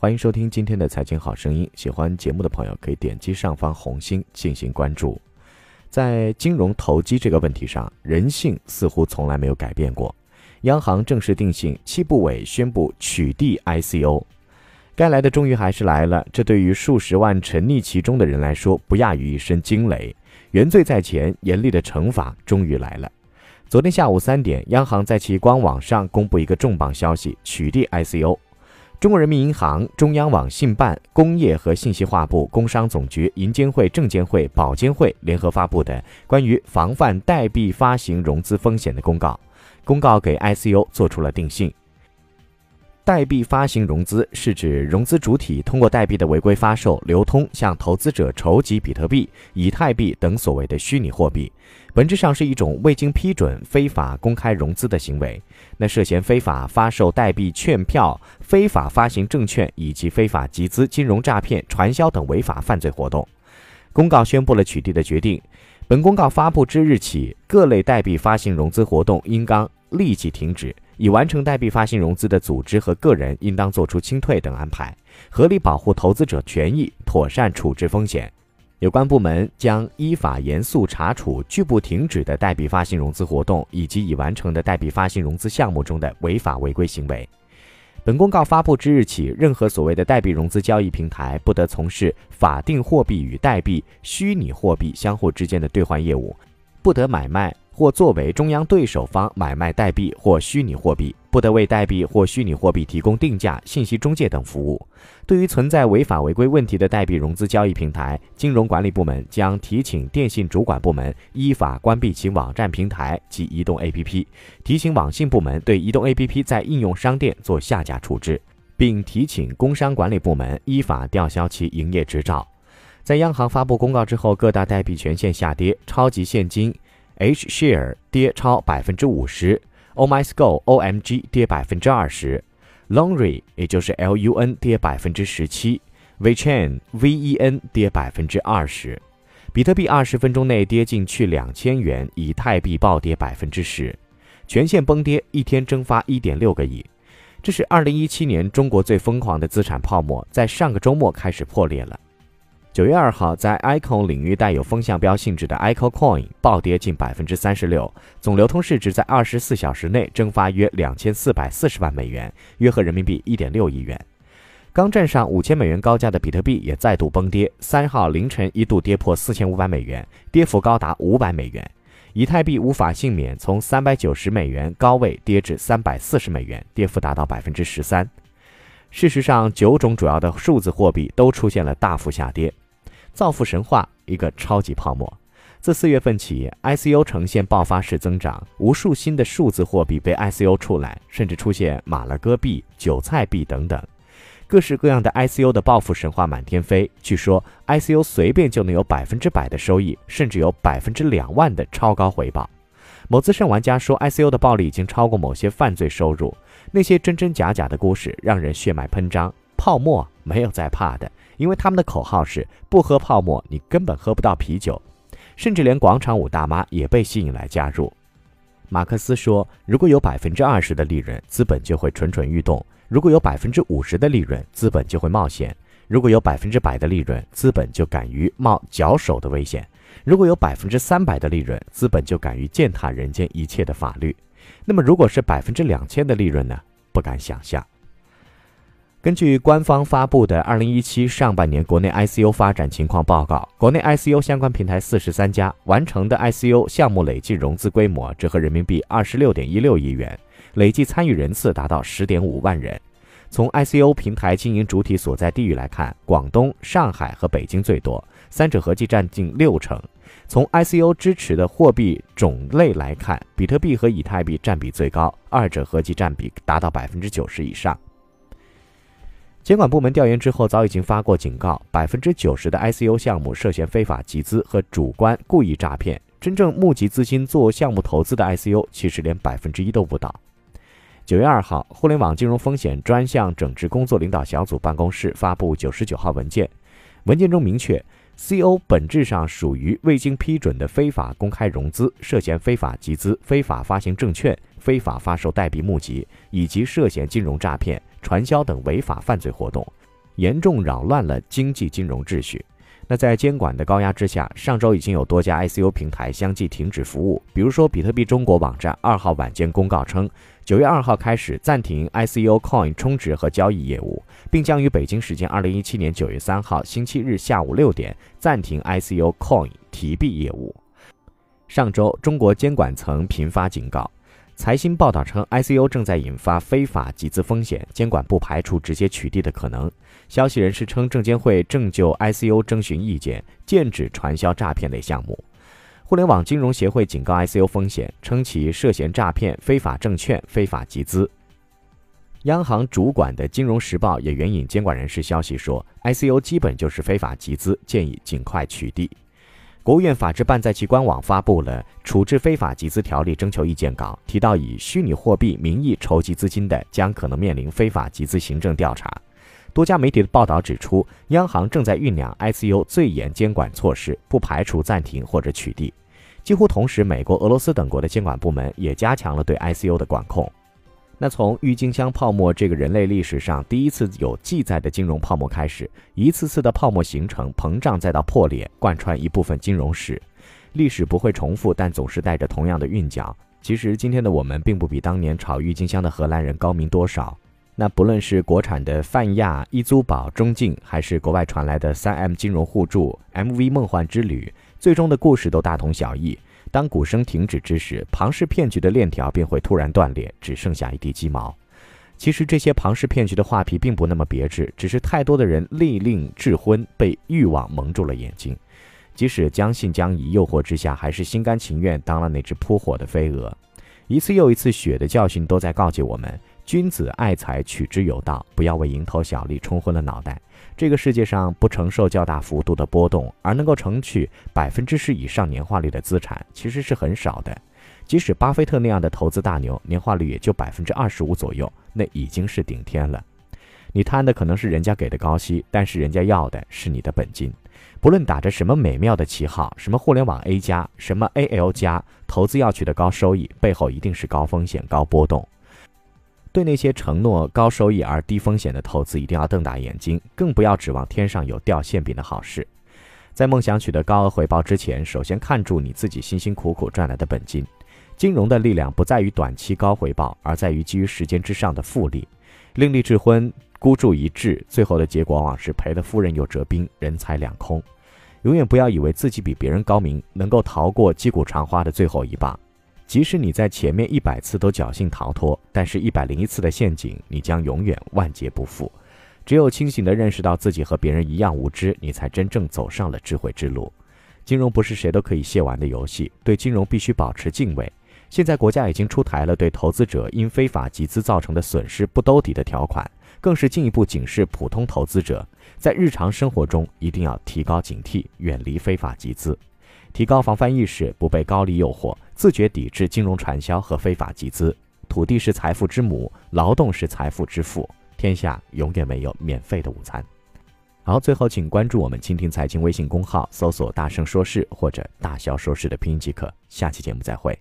欢迎收听今天的财经好声音。喜欢节目的朋友可以点击上方红心进行关注。在金融投机这个问题上，人性似乎从来没有改变过。央行正式定性，七部委宣布取缔 ICO，该来的终于还是来了。这对于数十万沉溺其中的人来说，不亚于一声惊雷。原罪在前，严厉的惩罚终于来了。昨天下午三点，央行在其官网上公布一个重磅消息：取缔 ICO。中国人民银行、中央网信办、工业和信息化部、工商总局、银监会、证监会、保监会联合发布的关于防范代币发行融资风险的公告，公告给 ICO 做出了定性。代币发行融资是指融资主体通过代币的违规发售、流通，向投资者筹集比特币、以太币等所谓的虚拟货币，本质上是一种未经批准非法公开融资的行为。那涉嫌非法发售代币券票、非法发行证券以及非法集资、金融诈骗、传销等违法犯罪活动。公告宣布了取缔的决定。本公告发布之日起，各类代币发行融资活动应当立即停止。已完成代币发行融资的组织和个人应当作出清退等安排，合理保护投资者权益，妥善处置风险。有关部门将依法严肃查处拒不停止的代币发行融资活动以及已完成的代币发行融资项目中的违法违规行为。本公告发布之日起，任何所谓的代币融资交易平台不得从事法定货币与代币、虚拟货币相互之间的兑换业务，不得买卖。或作为中央对手方买卖代币或虚拟货币，不得为代币或虚拟货币提供定价、信息中介等服务。对于存在违法违规问题的代币融资交易平台，金融管理部门将提请电信主管部门依法关闭其网站平台及移动 APP，提醒网信部门对移动 APP 在应用商店做下架处置，并提请工商管理部门依法吊销其营业执照。在央行发布公告之后，各大代币全线下跌，超级现金。H share 跌超百分之五十，Oh my school OMG 跌百分之二十，Longry 也就是 LUN 跌百分之十七，VChain VEN 跌百分之二十，比特币二十分钟内跌近去两千元，以太币暴跌百分之十，全线崩跌，一天蒸发一点六个亿，这是二零一七年中国最疯狂的资产泡沫，在上个周末开始破裂了。九月二号，在 Icon 领域带有风向标性质的 Icon Coin 暴跌近百分之三十六，总流通市值在二十四小时内蒸发约两千四百四十万美元，约合人民币一点六亿元。刚站上五千美元高价的比特币也再度崩跌，三号凌晨一度跌破四千五百美元，跌幅高达五百美元。以太币无法幸免，从三百九十美元高位跌至三百四十美元，跌幅达到百分之十三。事实上，九种主要的数字货币都出现了大幅下跌。造富神话，一个超级泡沫。自四月份起，ICO 呈现爆发式增长，无数新的数字货币被 ICO 出来，甚至出现马勒戈币、韭菜币等等，各式各样的 ICO 的暴富神话满天飞。据说 ICO 随便就能有百分之百的收益，甚至有百分之两万的超高回报。某资深玩家说，ICO 的暴利已经超过某些犯罪收入。那些真真假假的故事让人血脉喷张，泡沫没有在怕的。因为他们的口号是不喝泡沫，你根本喝不到啤酒，甚至连广场舞大妈也被吸引来加入。马克思说：“如果有百分之二十的利润，资本就会蠢蠢欲动；如果有百分之五十的利润，资本就会冒险；如果有百分之百的利润，资本就敢于冒绞手的危险；如果有百分之三百的利润，资本就敢于践踏人间一切的法律。那么，如果是百分之两千的利润呢？不敢想象。”根据官方发布的《二零一七上半年国内 ICO 发展情况报告》，国内 ICO 相关平台四十三家，完成的 ICO 项目累计融资规模折合人民币二十六点一六亿元，累计参与人次达到十点五万人。从 ICO 平台经营主体所在地域来看，广东、上海和北京最多，三者合计占近六成。从 ICO 支持的货币种类来看，比特币和以太币占比最高，二者合计占比达到百分之九十以上。监管部门调研之后，早已经发过警告，百分之九十的 ICO 项目涉嫌非法集资和主观故意诈骗。真正募集资金做项目投资的 ICO，其实连百分之一都不到。九月二号，互联网金融风险专项整治工作领导小组办公室发布九十九号文件，文件中明确，CO 本质上属于未经批准的非法公开融资，涉嫌非法集资、非法发行证券、非法发售代币募集，以及涉嫌金融诈骗。传销等违法犯罪活动，严重扰乱了经济金融秩序。那在监管的高压之下，上周已经有多家 ICO 平台相继停止服务。比如说，比特币中国网站二号晚间公告称，九月二号开始暂停 ICO Coin 充值和交易业务，并将于北京时间二零一七年九月三号星期日下午六点暂停 ICO Coin 提币业务。上周，中国监管层频发警告。财新报道称，ICO 正在引发非法集资风险，监管不排除直接取缔的可能。消息人士称，证监会正就 ICO 征询意见，禁止传销诈骗类项目。互联网金融协会警告 ICO 风险，称其涉嫌诈骗、非法证券、非法集资。央行主管的《金融时报》也援引监管人士消息说，ICO 基本就是非法集资，建议尽快取缔。国务院法制办在其官网发布了《处置非法集资条例》征求意见稿，提到以虚拟货币名义筹集资金的，将可能面临非法集资行政调查。多家媒体的报道指出，央行正在酝酿 ICO 最严监管措施，不排除暂停或者取缔。几乎同时，美国、俄罗斯等国的监管部门也加强了对 ICO 的管控。那从郁金香泡沫这个人类历史上第一次有记载的金融泡沫开始，一次次的泡沫形成、膨胀，再到破裂，贯穿一部分金融史。历史不会重复，但总是带着同样的韵脚。其实今天的我们并不比当年炒郁金香的荷兰人高明多少。那不论是国产的泛亚、易租宝、中信，还是国外传来的三 M 金融互助、MV 梦幻之旅，最终的故事都大同小异。当鼓声停止之时，庞氏骗局的链条便会突然断裂，只剩下一地鸡毛。其实这些庞氏骗局的画皮并不那么别致，只是太多的人利令智昏，被欲望蒙住了眼睛。即使将信将疑，诱惑之下，还是心甘情愿当了那只扑火的飞蛾。一次又一次血的教训都在告诫我们。君子爱财，取之有道，不要为蝇头小利冲昏了脑袋。这个世界上不承受较大幅度的波动，而能够承取百分之十以上年化率的资产，其实是很少的。即使巴菲特那样的投资大牛，年化率也就百分之二十五左右，那已经是顶天了。你贪的可能是人家给的高息，但是人家要的是你的本金。不论打着什么美妙的旗号，什么互联网 A 加，什么 AL 加，投资要取得高收益，背后一定是高风险、高波动。对那些承诺高收益而低风险的投资，一定要瞪大眼睛，更不要指望天上有掉馅饼的好事。在梦想取得高额回报之前，首先看住你自己辛辛苦苦赚来的本金。金融的力量不在于短期高回报，而在于基于时间之上的复利。另立智昏，孤注一掷，最后的结果往往是赔了夫人又折兵，人财两空。永远不要以为自己比别人高明，能够逃过击鼓传花的最后一棒。即使你在前面一百次都侥幸逃脱，但是一百零一次的陷阱，你将永远万劫不复。只有清醒地认识到自己和别人一样无知，你才真正走上了智慧之路。金融不是谁都可以亵玩的游戏，对金融必须保持敬畏。现在国家已经出台了对投资者因非法集资造成的损失不兜底的条款，更是进一步警示普通投资者，在日常生活中一定要提高警惕，远离非法集资。提高防范意识，不被高利诱惑，自觉抵制金融传销和非法集资。土地是财富之母，劳动是财富之父。天下永远没有免费的午餐。好，最后请关注我们蜻蜓财经微信公号，搜索“大声说事”或者“大笑说事”的拼音即可。下期节目再会。